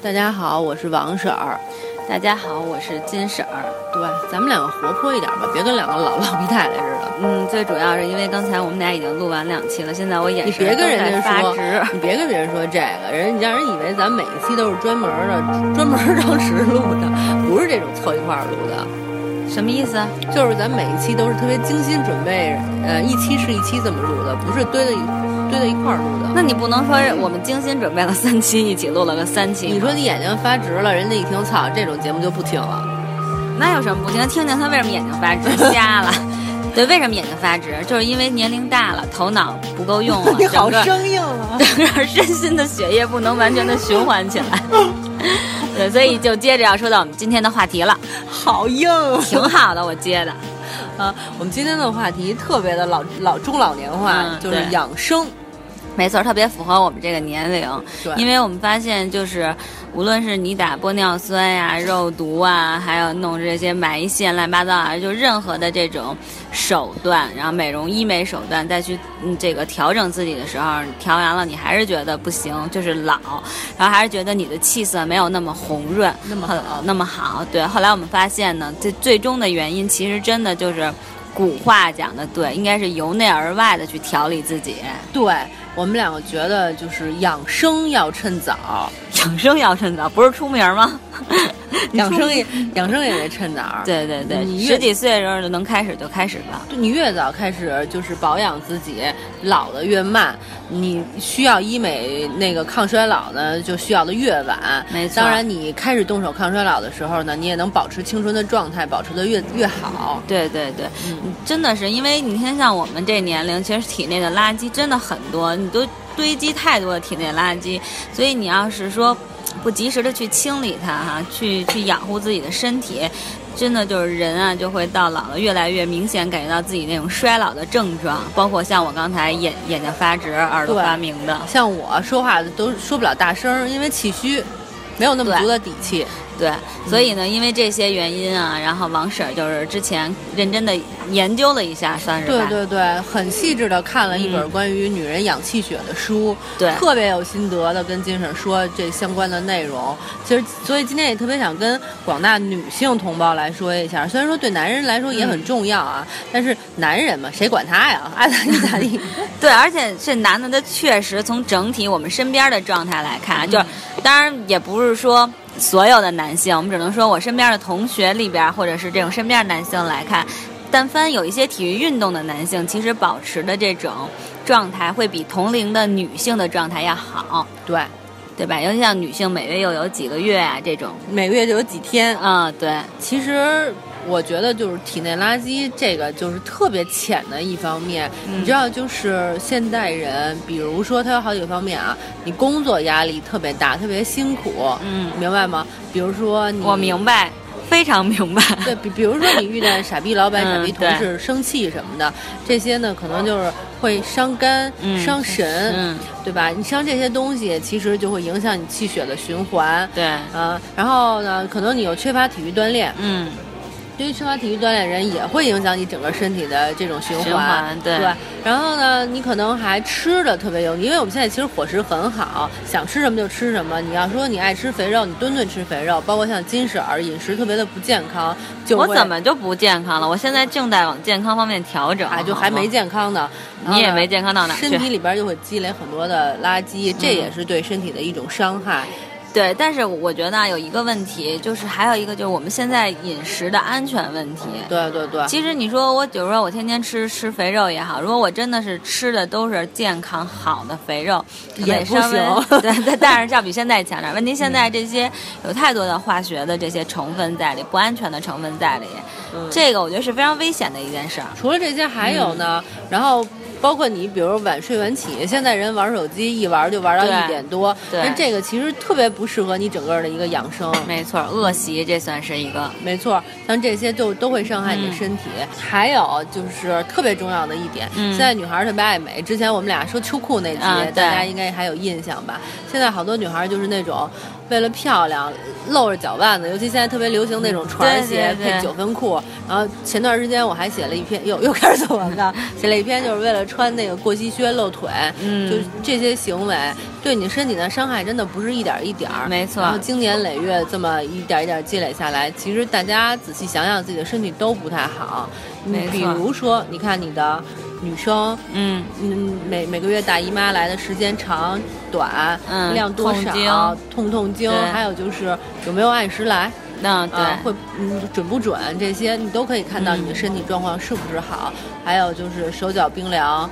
大家好，我是王婶儿。大家好，我是金婶儿。对，咱们两个活泼一点吧，别跟两个老老皮太太似的。嗯，最主要是因为刚才我们俩已经录完两期了，现在我眼你别跟人家说，直你别跟别人说这个，人你让人以为咱每一期都是专门的、专门当时录的，不是这种凑一块儿录的。什么意思？就是咱每一期都是特别精心准备，呃，一期是一期这么录的，不是堆的一。堆在一块儿录的，那你不能说我们精心准备了三期，一起录了个三期。你说你眼睛发直了，人家一听，操，这种节目就不听了。那有什么不听？听听他为什么眼睛发直，瞎了。对，为什么眼睛发直？就是因为年龄大了，头脑不够用了。你好生硬啊！整个身心的血液不能完全的循环起来。对，所以就接着要说到我们今天的话题了。好硬，挺好的，我接的。啊，我们今天的话题特别的老老中老年化，就是养生。没错，特别符合我们这个年龄。因为我们发现，就是无论是你打玻尿酸呀、肉毒啊，还有弄这些埋线、乱七八糟啊，就任何的这种手段，然后美容医美手段，再去嗯这个调整自己的时候，调完了你还是觉得不行，就是老，然后还是觉得你的气色没有那么红润，那么好，那么好。对，后来我们发现呢，这最终的原因其实真的就是古话讲的对，应该是由内而外的去调理自己。对。我们两个觉得，就是养生要趁早，养生要趁早，不是出名吗？养生也养生也得趁早。对对对，十几岁的时候就能开始就开始吧。你越早开始就是保养自己，老的越慢。你需要医美那个抗衰老呢，就需要的越晚。没错。当然，你开始动手抗衰老的时候呢，你也能保持青春的状态，保持的越越好。对对对，真的是因为你看，像我们这年龄，其实体内的垃圾真的很多。都堆积太多的体内垃圾，所以你要是说不及时的去清理它哈，去去养护自己的身体，真的就是人啊就会到老了越来越明显感觉到自己那种衰老的症状，包括像我刚才眼眼睛发直、耳朵发鸣的，像我说话都说不了大声，因为气虚，没有那么足的底气。对，所以呢，因为这些原因啊，然后王婶就是之前认真的研究了一下，算是对对对，很细致的看了一本关于女人养气血的书，对，特别有心得的跟金婶说这相关的内容。其实，所以今天也特别想跟广大女性同胞来说一下，虽然说对男人来说也很重要啊，但是男人嘛，谁管他呀？爱咋地咋地。对，而且这男的，他确实从整体我们身边的状态来看，就是当然也不是说。所有的男性，我们只能说我身边的同学里边，或者是这种身边的男性来看，但凡有一些体育运动的男性，其实保持的这种状态会比同龄的女性的状态要好。对，对吧？尤其像女性每月又有几个月啊，这种每个月就有几天。嗯，对，其实。我觉得就是体内垃圾这个就是特别浅的一方面，你知道，就是现代人，比如说他有好几个方面啊，你工作压力特别大，特别辛苦，嗯，明白吗？比如说你，我明白，非常明白。对比，比如说你遇见傻逼老板、傻逼同事、生气什么的，这些呢，可能就是会伤肝、伤神，对吧？你伤这些东西，其实就会影响你气血的循环，对，啊，然后呢，可能你又缺乏体育锻炼，嗯。对于缺乏体育锻炼人，也会影响你整个身体的这种循环。对，然后呢，你可能还吃的特别油腻，因为我们现在其实伙食很好，想吃什么就吃什么。你要说你爱吃肥肉，你顿顿吃肥肉，包括像金婶儿饮食特别的不健康，就我怎么就不健康了？我现在正在往健康方面调整，啊就还没健康呢。你也没健康到哪身体里边就会积累很多的垃圾，这也是对身体的一种伤害。对，但是我觉得有一个问题，就是还有一个就是我们现在饮食的安全问题。对对对。其实你说我，比如说我天天吃吃肥肉也好，如果我真的是吃的都是健康好的肥肉，也不行。对，但是要比现在强点。问题现在这些有太多的化学的这些成分在里，不安全的成分在里，这个我觉得是非常危险的一件事儿。除了这些还有呢，然后。包括你，比如晚睡晚起，现在人玩手机一玩就玩到一点多，那这个其实特别不适合你整个的一个养生。没错，恶习这算是一个。没错，像这些就都会伤害你的身体。还有就是特别重要的一点，现在女孩特别爱美。之前我们俩说秋裤那集，大家应该还有印象吧？现在好多女孩就是那种。为了漂亮露着脚腕子，尤其现在特别流行那种船鞋配九分裤。然后前段时间我还写了一篇，又又开始做广告，写了一篇就是为了穿那个过膝靴露腿，嗯就这些行为对你身体的伤害真的不是一点儿一点儿。没错然后经年累月这么一点儿一点儿积累下来，其实大家仔细想想自己的身体都不太好。没错比如说，你看你的女生。嗯，嗯，每每个月大姨妈来的时间长短，嗯量多少，经痛痛经，还有就是有没有按时来，那对。啊，会嗯准不准，这些你都可以看到嗯你的身体状况是不是好，还有就是手脚冰凉，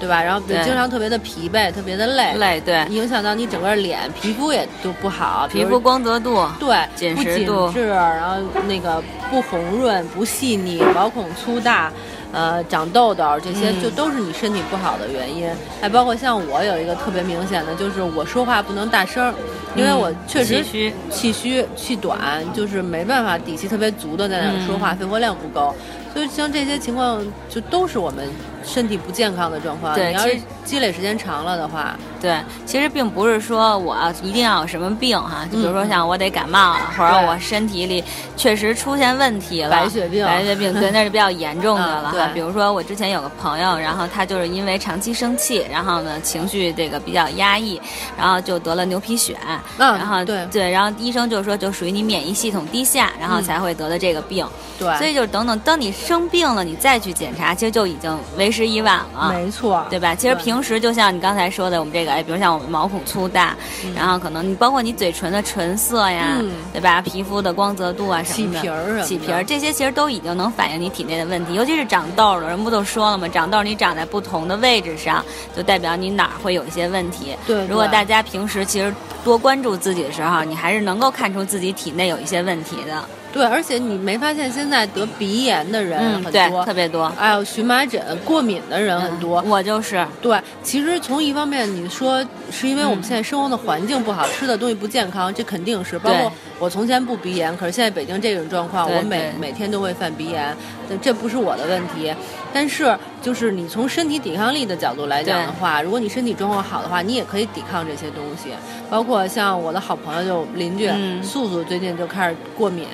对吧？然后对。经常特别的疲惫，特别的累，累对，影响到你整个脸，皮肤也就不好，皮肤光泽度，对，紧不紧实度。致，然后那个不红润、不细腻，毛孔粗大，呃，长痘痘，这些嗯。就都是你身体不好的原因。还包括像我有一个特别明显的，就是我说话不能大声儿，因为嗯我确实气虚。气虚、气短，就是没办法底气特别足的在那儿说嗯。话，肺活量不够。所以像这些情况，就都是我们身体不健康的状况。你要是积累时间长了的话，对，其实并不是说我一定要有什么病哈，就比如说嗯像我得感冒了，或者我身体里确实出现问题了，白血病白血病，对，那是比较严重的 了。嗯对比如说我之前有个朋友，然后他就是因为长期生气，然后呢情绪这个比较压抑，然后就得了牛皮癣，嗯然后对对然后医生就说就属于你免疫系统低下，然后嗯才会得的这个病。对，所以就是等等，当你生病了，你再去检查，其实就已经为时已晚了。没错，对吧？其实平时就像你刚才说的，我们这个，哎，比如像我们毛孔粗大，嗯然后可能你包括你嘴唇的唇色呀，嗯对吧？皮肤的光泽度啊什么的，起皮儿什么的起皮儿这些其实都已经能反映你体内的问题，尤其是长痘了，人不都说了吗？长痘你长在不同的位置上，就代表你哪儿会有一些问题。对对如果大家平时其实多关注自己的时候，你还是能够看出自己体内有一些问题的。对，而且你没发现现在得鼻炎的人很多，特别多。还有荨麻疹、过敏的人很多。嗯我就是，对，其实从一方面你说是因为我们嗯现在生活的环境不好，吃的东西不健康，这肯定是。包括我从前不鼻炎，可是现在北京这种状况，我每每天都会犯鼻炎，这这不是我的问题。但是就是你从身体抵抗力的角度来讲的话，如果你身体状况好的话，你也可以抵抗这些东西。包括像我的好朋友就邻居、嗯素素，最近就开始过敏。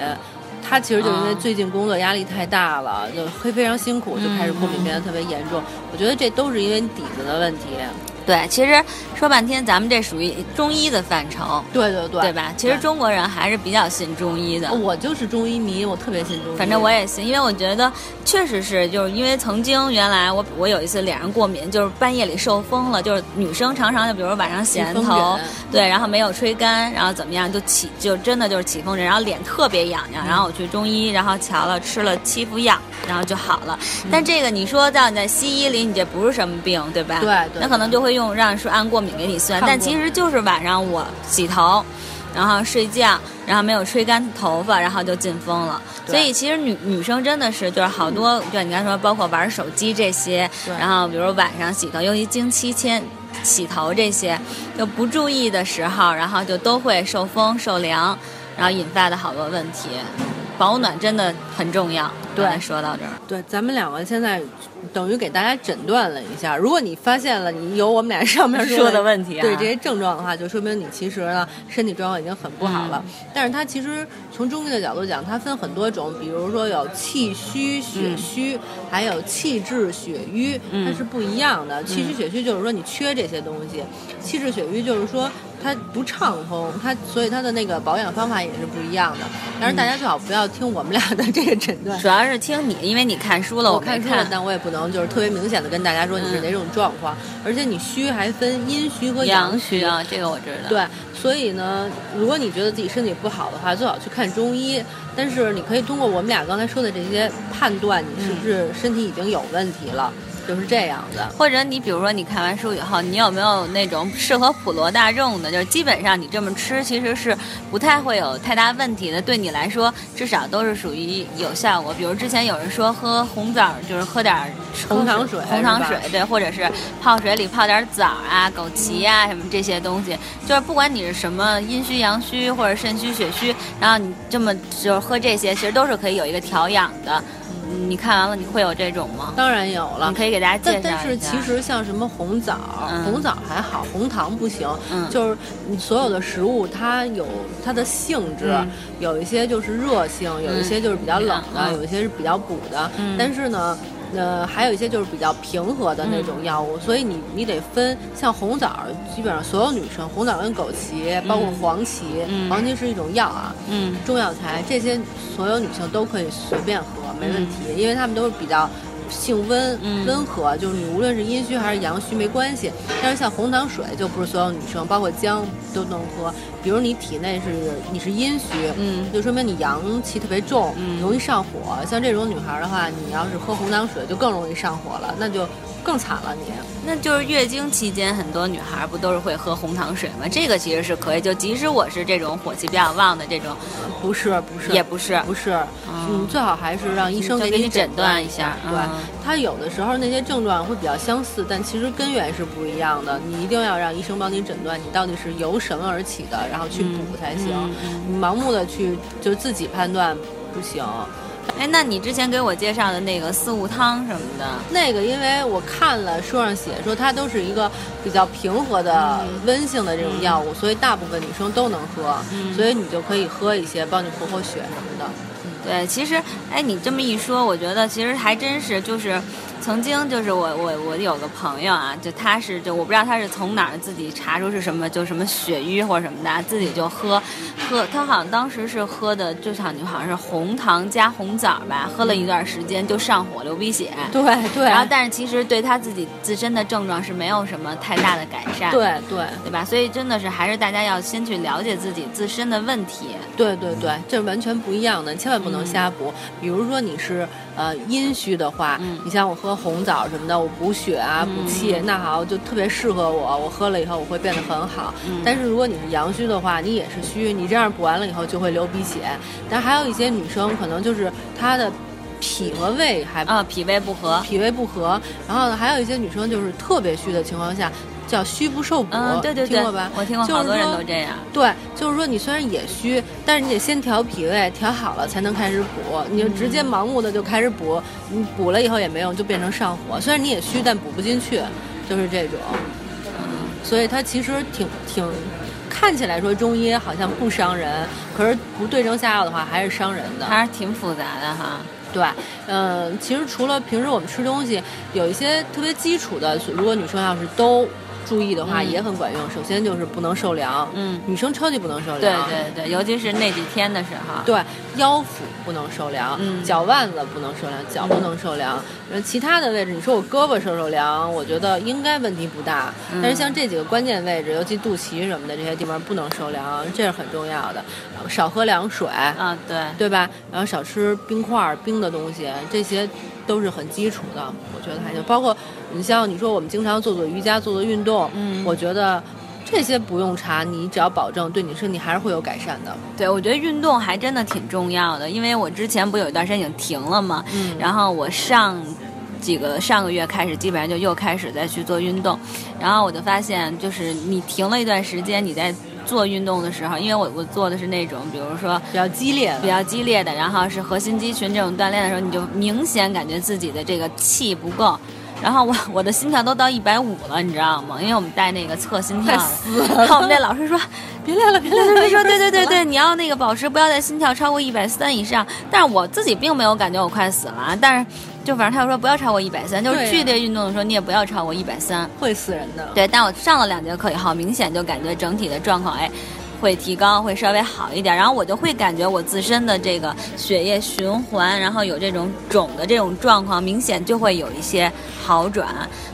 她其实就因为啊最近工作压力太大了，就非非常辛苦，就开始过敏嗯变得特别严重。我觉得这都是因为你底子的问题。对，其实说半天，咱们这属于中医的范畴。对对对，对吧？其实中国人还是比较信中医的。我就是中医迷，我特别信中医。反正我也信，因为我觉得确实是，就是因为曾经原来我我有一次脸上过敏，就是半夜里受风了，就是女生常常就比如晚上洗完头，对，然后没有吹干，然后怎么样就起就真的就是起风疹，然后脸特别痒痒，然后我去中医，然后瞧了吃了七副药，然后就好了。但这个你说到你在西医里，你这不是什么病，对吧？对对那可能就会用让说按过敏给你算，但其实就是晚上我洗头。然后睡觉，然后没有吹干头发，然后就进风了。所以其实女女生真的是就是好多，就你刚才说，包括玩手机这些，然后比如晚上洗头，尤其经期前洗头这些，就不注意的时候，然后就都会受风受凉，然后引发的好多问题。保暖真的很重要。对说到这儿，对，咱们两个现在等于给大家诊断了一下。如果你发现了你有我们俩上面说的 问题啊对这些症状的话，就说明你其实呢身体状况已经很不好了。嗯但是它其实从中医的角度讲，它分很多种，比如说有气虚、血虚，还有气滞血瘀，嗯它是不一样的。气虚血虚就是说你缺这些东西，气滞血瘀就是说。它不畅通，它所以它的那个保养方法也是不一样的。但是大家最好不要听我们俩的这个诊断，主要是听你，因为你看书了，我没看书了，但我也不能就是特别明显的跟大家说你是哪种状况，而且你虚还分阴虚和阳虚。虚啊，这个我知道。对，所以呢，如果你觉得自己身体不好的话，最好去看中医。但是你可以通过我们俩刚才说的这些判断，你是不是身体已经有问题了，就是这样的。或者你比如说你看完书以后，你有没有那种适合普罗大众的？就是基本上你这么吃其实是不太会有太大问题的，对你来说至少都是属于有效果。比如之前有人说喝红枣，就是喝点红糖水红糖水对，或者是泡水里泡点枣啊、枸杞啊什么这些东西，就是不管你是什么阴虚、阳虚或者肾虚、血虚，然后你这么就是喝这些，其实都是可以有一个调养的。你看完了你会有这种吗？当然有了你。可以给大家介。但但是其实像什么红枣，嗯红枣还好，红糖不行。嗯就是你所有的食物，它有它的性质，嗯有一些就是热性，有一些就是比较冷的，嗯有一些是比较补的。嗯但是呢。呃，还有一些就是比较平和的那种药物，所以你你得分，像红枣，基本上所有女生，红枣跟枸杞，包括黄芪，嗯。黄芪是一种药啊，嗯。中药材，这些所有女性都可以随便喝，没问题，因为她们都是比较性温、嗯温和，就是你无论是阴虚还是阳虚没关系。但是像红糖水就不是所有女生，包括姜都能喝。比如你体内是你是阴虚，嗯就说明你阳气特别重，嗯容易上火。像这种女孩的话，你要是喝红糖水就更容易上火了，那就更惨了你。那就是月经期间，很多女孩不都是会喝红糖水吗？这个其实是可以，就即使我是这种火气比较旺的这种，不是不是，也不是。不是，嗯，最好还是让医生给给你诊断断一下对嗯，他有的时候那些症状会比较相似，但其实根源是不一样的。你一定要让医生帮你诊断，你到底是由什么而起的，然后去补才行。你盲目的去就自己判断不行。哎，那你之前给我介绍的那个四物汤什么的，那个，因为我看了书上写说它都是一个比较平和的、嗯。温性的这种药物，所以大部分女生都能喝，嗯。所以你就可以喝一些，帮你活活血什么的。对，其实，哎，你这么一说，我觉得其实还真是，就是曾经就是我我我有个朋友啊，就他是就我不知道他是从哪儿自己查出是什么，就什么血瘀或者什么的，自己就喝喝，他好像当时是喝的，就好像好像是红糖加红枣吧，喝了一段时间就上火流鼻血。对对，然后，但是其实对他自己自身的症状是没有什么太大的改善，对对对吧？所以真的是还是大家要先去了解自己自身的问题。对对对，这是完全不一样的，你千万不能瞎补。比如说你是呃阴虚的话，嗯你像我喝红枣什么的，我补血啊、补气，那好就特别适合我，我喝了以后我会变得很好。嗯但是如果你是阳虚的话，你也是虚，你这样补完了以后就会流鼻血。但还有一些女生可能就是她的脾和胃还啊，脾胃不和，脾胃不和，然后呢还有一些女生就是特别虚的情况下。叫虚不受补，嗯，对对对听过吧？我听过就是好多人都这样。对，就是说你虽然也虚，但是你得先调脾胃，调好了才能开始补。你就直接盲目的就开始补，你补了以后也没用，就变成上火。虽然你也虚，但补不进去，就是这种。所以它其实挺挺，看起来说中医好像不伤人，可是不对症下药的话还是伤人的。还是挺复杂的哈。对，嗯，其实除了平时我们吃东西，有一些特别基础的，如果女生要是都注意的话，嗯也很管用。首先就是不能受凉，嗯女生超级不能受凉。对对对，尤其是那几天的时候。对，腰腹不能受凉，嗯脚腕子不能受凉，脚不能受凉。然后其他的位置，你说我胳膊受受凉，我觉得应该问题不大。嗯但是像这几个关键位置，尤其肚脐什么的这些地方不能受凉，这是很重要的。然后少喝凉水，啊，对，对吧？然后少吃冰块儿、冰的东西，这些都是很基础的。我觉得还行，包括你像你说我们经常做做瑜伽、做做运动，嗯我觉得这些不用查，你只要保证对你身体还是会有改善的。对，我觉得运动还真的挺重要的，因为我之前不有一段时间已经停了嘛，嗯然后我上几个上个月开始，基本上就又开始再去做运动，然后我就发现，就是你停了一段时间，你在做运动的时候，因为我我做的是那种，比如说比较激烈，比较激烈的，然后是核心肌群这种锻炼的时候，你就明显感觉自己的这个气不够。然后我 我的心跳都到一百五了，你知道吗？因为我们带那个测心跳快的，然后我们那老师说，别练了，别练了。对对对，说对对对对，你要那个保持不要在心跳超过一百三以上。但是我自己并没有感觉我快死了啊，但是就反正他就说不要超过一百三，就是剧烈运动的时候你也不要超过一百三。会死人的。对，但我上了两节课以后，明显就感觉整体的状况哎。会提高，会稍微好一点，然后我就会感觉我自身的这个血液循环，然后有这种肿的这种状况，明显就会有一些好转。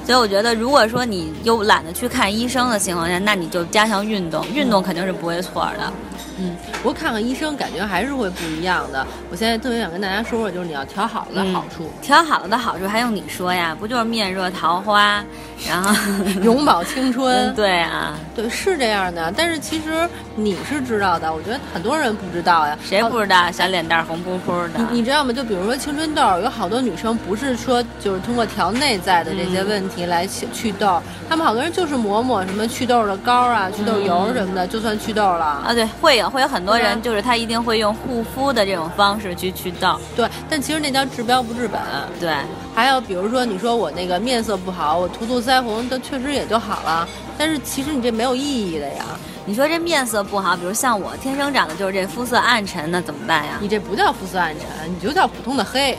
所以我觉得，如果说你又懒得去看医生的情况下，那你就加强运动，运动肯定是不会错的。嗯，不过看看医生，感觉还是会不一样的。我现在特别想跟大家说说，就是你要调好了的好处，调好了的好处还用你说呀？不就是面若桃花，然后 永葆青春。嗯，对啊，对，是这样的。但是其实你是知道的，我觉得很多人不知道呀。谁不知道小脸蛋儿红扑扑的？你你知道吗？就比如说青春痘，有好多女生不是说就是通过调内在的这些问题来去祛痘，他们好多人就是抹抹什么祛痘的膏啊、祛痘油什么的，就算祛痘了。啊，对，会有会有很多人，就是他一定会用护肤的这种方式去祛痘。对，但其实那叫治标不治本。对，还有比如说，你说我那个面色不好，我涂涂腮红，都确实也就好了。但是其实你这没有意义的呀，你说这面色不好，比如像我天生长的就是这肤色暗沉，那怎么办呀？你这不叫肤色暗沉，你就叫普通的黑。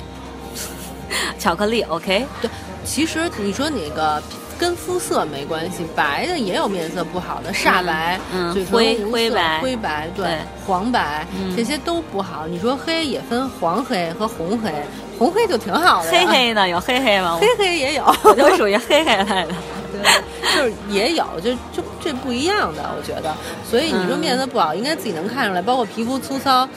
巧克力，OK？对，其实你说那个跟肤色没关系，白的也有面色不好的，煞白，嗯嘴唇灰灰白灰白，对，对黄白、嗯这些都不好。你说黑也分黄黑和红黑，红黑就挺好的，黑黑呢有黑黑吗？黑黑也有，我就属于黑黑类的。对，就是也有，就就这不一样的，我觉得。所以你说嗯面色不好，应该自己能看出来，包括皮肤粗糙。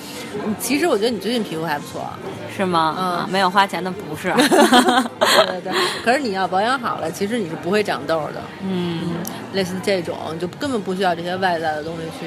嗯其实我觉得你最近皮肤还不错，是吗？嗯啊没有花钱的不是。对 对对。可是你要保养好了，其实你是不会长痘的。嗯，类似这种，就根本不需要这些外在的东西去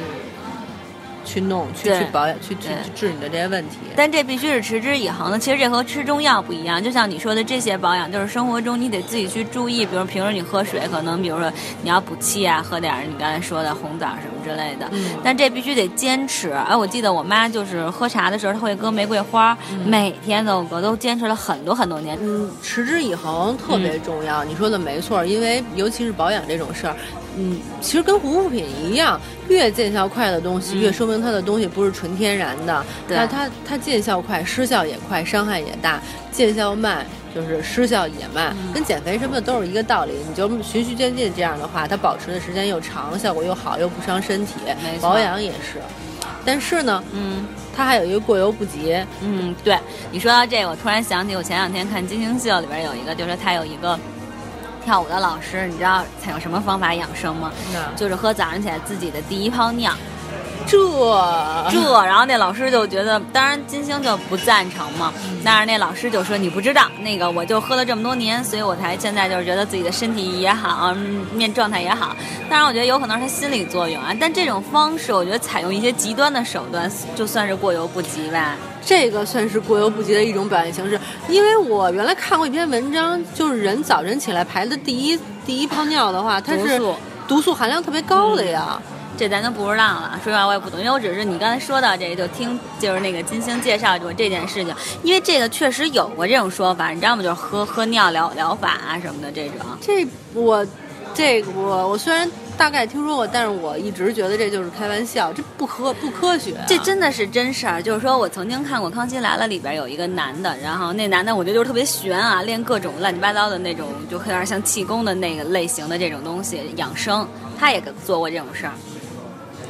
去弄、去去保养、去去治你的这些问题。但这必须是持之以恒的。其实这和吃中药不一样，就像你说的这些保养，就是生活中你得自己去注意。比如平时你喝水，可能比如说你要补气啊，喝点儿你刚才说的红枣什么之类的。嗯但这必须得坚持。哎，我记得我妈就是喝茶的时候，她会搁玫瑰花，每天都搁，都坚持了很多很多年。嗯，持之以恒特别重要。你说的没错，因为尤其是保养这种事儿，嗯，其实跟护肤品一样，越见效快的东西，嗯越说明它的东西不是纯天然的。对那它它见效快，失效也快，伤害也大；见效慢。就是失效也慢，嗯跟减肥什么的都是一个道理。你就循序渐进这样的话，它保持的时间又长，效果又好，又不伤身体保养也是，但是呢，嗯它还有一个过犹不及。嗯，对你说到这个，我突然想起我前两天看金星秀里边有一个，就是它有一个跳舞的老师，你知道采用什么方法养生吗？就是喝早上起来自己的第一泡尿。这这，然后那老师就觉得，当然金星就不赞成嘛，但是那老师就说你不知道，那个我就喝了这么多年，所以我才现在就是觉得自己的身体也好，嗯面状态也好。当然，我觉得有可能是他心理作用啊，但这种方式，我觉得采用一些极端的手段，就算是过犹不及吧。这个算是过犹不及的一种表现形式，因为我原来看过一篇文章，就是人早晨起来排的第一第一泡尿的话，它是毒素毒素含量特别高的呀。这咱就不知道了，说实话我也不懂，因为我只是你刚才说到这个，就听就是那个金星介绍过这件事情，因为这个确实有过这种说法，你知道吗？就是喝喝尿疗疗法啊什么的这种。这我这个我我虽然大概听说过，但是我一直觉得这就是开玩笑，这不科不科学、啊。这真的是真事儿，就是说我曾经看过《康熙来了》里边有一个男的，然后那男的我觉得就是特别悬啊，练各种乱七八糟的那种，就有点像气功的那个类型的这种东西养生，他也做过这种事儿。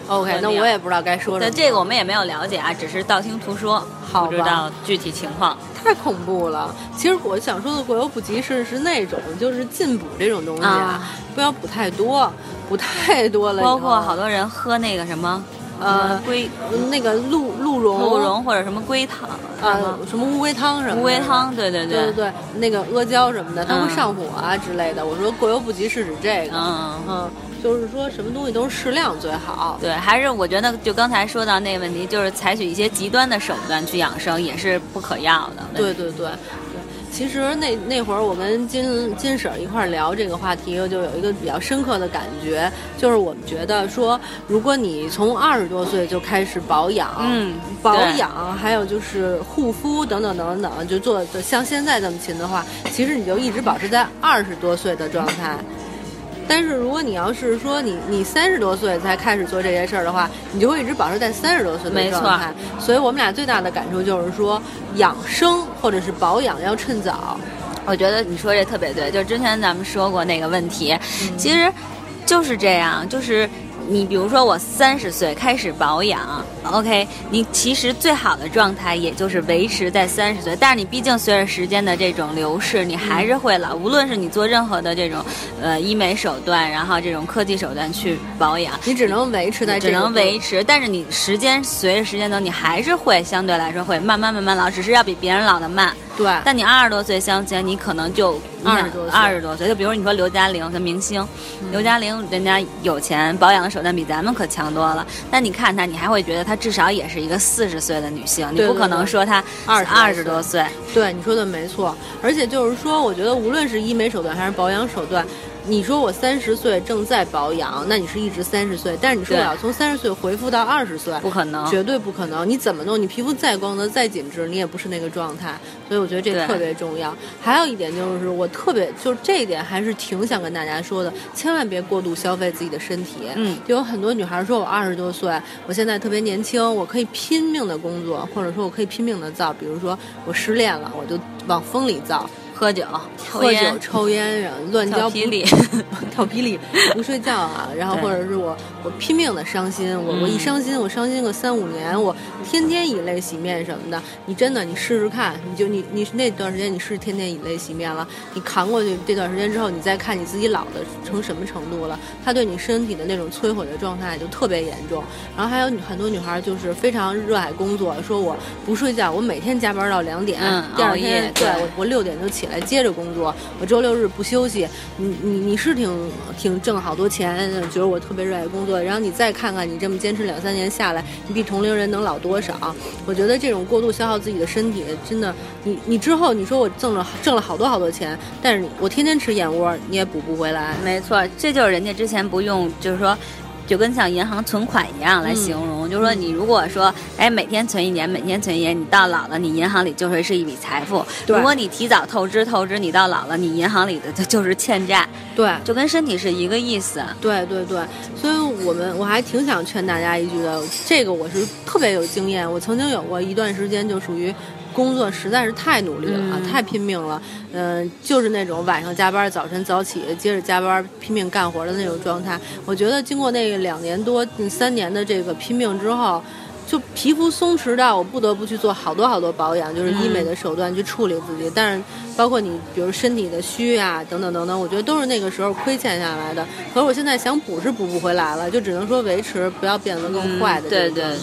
OK，那我也不知道该说什对么。这个我们也没有了解啊，只是道听途说，好吧不知道具体情况。太恐怖了。其实我想说的过犹不及是是那种就是进补这种东西啊不要补太多，补太多了，包括好多人喝那个什么，呃龟那个鹿鹿茸、鹿茸或者什么龟汤，啊什么，乌龟汤什么乌龟汤，对对对对对，那个阿胶什么的，它会嗯上火啊之类的。我说过犹不及是指这个，嗯。嗯，就是说什么东西都是适量最好。对，还是我觉得就刚才说到那个问题，就是采取一些极端的手段去养生也是不可要的。对对对对，其实那那会儿我跟金金婶儿一块儿聊这个话题，我就有一个比较深刻的感觉，就是我们觉得说，如果你从二十多岁就开始保养，嗯保养，还有就是护肤等等等等，就做的像现在这么勤的话，其实你就一直保持在二十多岁的状态。但是如果你要是说你你三十多岁才开始做这些事儿的话，你就会一直保持在三十多岁的没错状态。所以我们俩最大的感触就是说，养生或者是保养要趁早。我觉得你说这特别对，就是之前咱们说过那个问题，嗯其实就是这样，就是。你比如说，我三十岁开始保养，OK，你其实最好的状态也就是维持在三十岁，但是你毕竟随着时间的这种流逝，你还是会老。无论是你做任何的这种呃医美手段，然后这种科技手段去保养，你只能维持在只能维持，但是你时间随着时间走，你还是会相对来说会慢慢慢慢老，只是要比别人老的慢。对，但你二十多岁相亲，你可能就二十多岁二十多岁。就比如你说刘嘉玲，跟明星，刘嘉玲人家有钱，保养的手段比咱们可强多了。但你看她，你还会觉得她至少也是一个四十岁的女性，你不可能说她20二十多岁。对，你说的没错。而且就是说，我觉得无论是医美手段还是保养手段，你说我三十岁正在保养，那你是一直三十岁。但是你说我要从三十岁恢复到二十岁，不可能绝对不可能。你怎么弄？你皮肤再光泽、再紧致，你也不是那个状态。所以我觉得这特别重要。还有一点就是，我特别就是这一点还是挺想跟大家说的，千万别过度消费自己的身体。嗯就有很多女孩说，我二十多岁，我现在特别年轻，我可以拼命的工作，或者说我可以拼命的造。比如说我失恋了，我就往风里造。喝酒、抽喝酒、烟、抽烟，然后乱交 跳霹雳，跳皮里，不睡觉啊，然后或者是我我拼命的伤心，我我一嗯。伤心，我伤心个三五年，我天天以泪洗面什么的，你真的你试试看，你就你你那段时间你是天天以泪洗面了，你扛过去这段时间之后，你再看你自己老的成什么程度了，他对你身体的那种摧毁的状态就特别严重。然后还有女很多女孩就是非常热爱工作，说我不睡觉，我每天加班到两点，嗯第二天对对我我六点就起来接着工作，我周六日不休息。你你你是挺挺挣好多钱，觉得我特别热爱工作，然后你再看看你这么坚持两三年下来，你比同龄人能老多少？我觉得这种过度消耗自己的身体，真的，你你之后你说我挣了挣了好多好多钱，但是我天天吃燕窝，你也补不回来。没错，这就是人家之前不用，就是说。就跟像银行存款一样来形容，就是说你如果说，哎，每天存一年，每天存一年，你到老了，你银行里就会是一笔财富。如果你提早透支透支，你到老了，你银行里的就就是欠债，对，就跟身体是一个意思。对对对，所以我们我还挺想劝大家一句的，这个我是特别有经验，我曾经有过一段时间就属于。工作实在是太努力了，嗯太拼命了，嗯、就是那种晚上加班，早晨早起，接着加班，拼命干活的那种状态。我觉得经过那两年多、近三年的这个拼命之后，就皮肤松弛到我不得不去做好多好多保养，就是医美的手段去处理自己。但是包括你，比如身体的虚啊，等等等等，我觉得都是那个时候亏欠下来的。可是我现在想补是补不回来了，就只能说维持，不要变得更坏的嗯对对。对。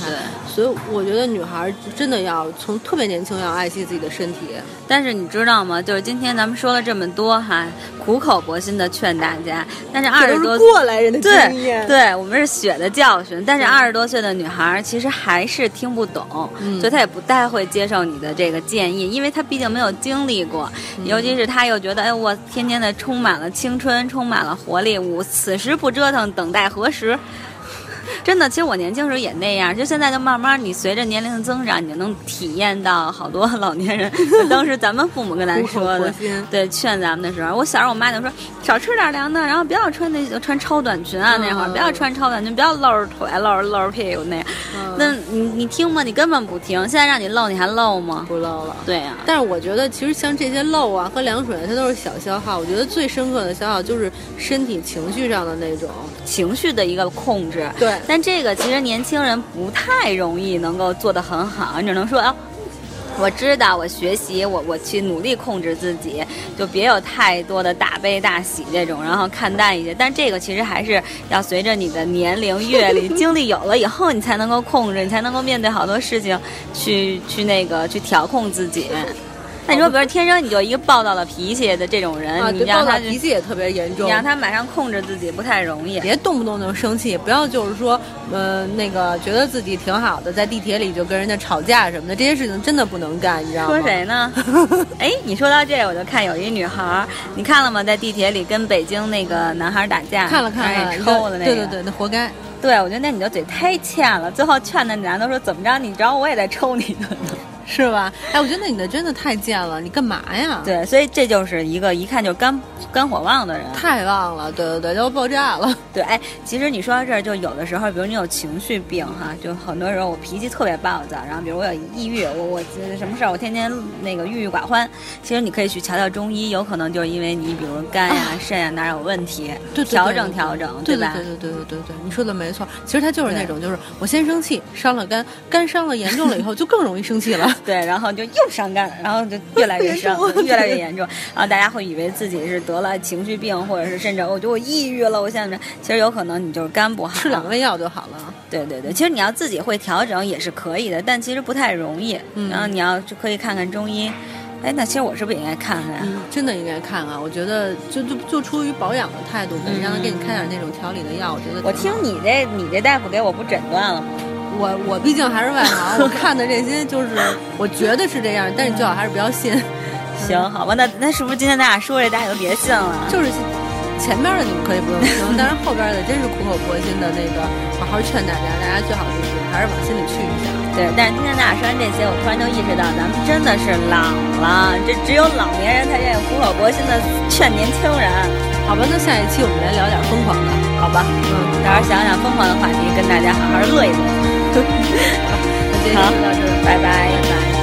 所以我觉得女孩真的要从特别年轻要爱惜自己的身体。但是你知道吗？就是今天咱们说了这么多哈，苦口婆心的劝大家，但是二十多过来人的经对验。对，我们是血的教训。但是二十多岁的女孩儿其实还是听不懂，嗯所以他也不太会接受你的这个建议，因为他毕竟没有经历过，尤其是他又觉得，哎，我天天的充满了青春，充满了活力，我此时不折腾，等待何时？真的，其实我年轻时候也那样，就现在就慢慢，你随着年龄的增长，你就能体验到好多老年人 当时咱们父母跟咱说的，对，劝咱们的时候，我小时候我妈就说少吃点凉的，然后不要穿那穿超短裙啊，那会儿嗯不要穿超短裙，不要露着腿、露着露着屁股那样。嗯那你你听吗？你根本不听。现在让你露，你还露吗？不露了。对呀、但是我觉得，其实像这些露啊、喝凉水，它都是小消耗。我觉得最深刻的消耗就是身体情绪上的那种。情绪的一个控制。对但这个其实年轻人不太容易能够做得很好，你只能说啊。我知道，我学习，我我去努力控制自己，就别有太多的大悲大喜这种，然后看淡一些。但这个其实还是要随着你的年龄、阅历、经历有了以后，你才能够控制，你才能够面对好多事情，去去那个去调控自己。那你说，比如天生你就一个暴躁的脾气的这种人，啊，你让他脾气也特别严重你。让他马上控制自己不太容易。别动不动就生气，不要就是说，呃，那个觉得自己挺好的，在地铁里就跟人家吵架什么的，这些事情真的不能干，你知道吗？说谁呢？哎，你说到这，我就看有一女孩儿，你看了吗？在地铁里跟北京那个男孩儿打架，看了看让了，抽的那个。对对对，那活该。对我觉得那你的嘴太欠了。最后劝那男的说：“怎么着？你知道我也在抽你呢。是吧？哎，我觉得你的真的太贱了，你干嘛呀？”，对，所以这就是一个一看就肝肝火旺的人。太旺了，对对对，要爆炸了。对，哎，其实你说到这儿，就有的时候，比如你有情绪病哈，就很多时候我脾气特别暴躁，然后比如我有抑郁，我我什么事儿我天天那个郁郁寡欢。其实你可以去瞧瞧中医，有可能就是因为你比如肝呀、肾呀哪有问题，对对对调整调整，对吧？对对对对对对对，你说的没错。其实他就是那种，就是我先生气，伤了肝，肝伤了严重了以后，就更容易生气了。对，然后就又伤肝，然后就越来越 伤，越来越严重。然后大家会以为自己是得了情绪病，或者是甚至我觉得我抑郁了，我现在其实有可能你就是肝不好。吃两味药就好了。对对对，其实你要自己会调整也是可以的，但其实不太容易。嗯然后你要就可以看看中医。哎，那其实我是不是也应该看看呀？嗯，真的应该看啊。我觉得就就就出于保养的态度呗，嗯让他给你开点那种调理的药，我觉得我听你这你这大夫给我不诊断了吗？我我毕竟还是外行，我看的这些就是我觉得是这样，但是你最好还是不要信。行，好吧，那那是不是今天咱俩说这大家就别信了？就是前边的你们可以不用听，但是后边的真是苦口婆心的那个，好好劝大家，大家最好就是还是往心里去一下。对，但是今天咱俩说完这些，我突然就意识到，咱们真的是老了，这只有老年人才愿意苦口婆心的劝年轻人。好吧，那下一期我们来聊点疯狂的，好吧，嗯，到时候想想疯狂的话题，跟大家好好乐一乐。好，那今天就到这，拜拜，拜拜。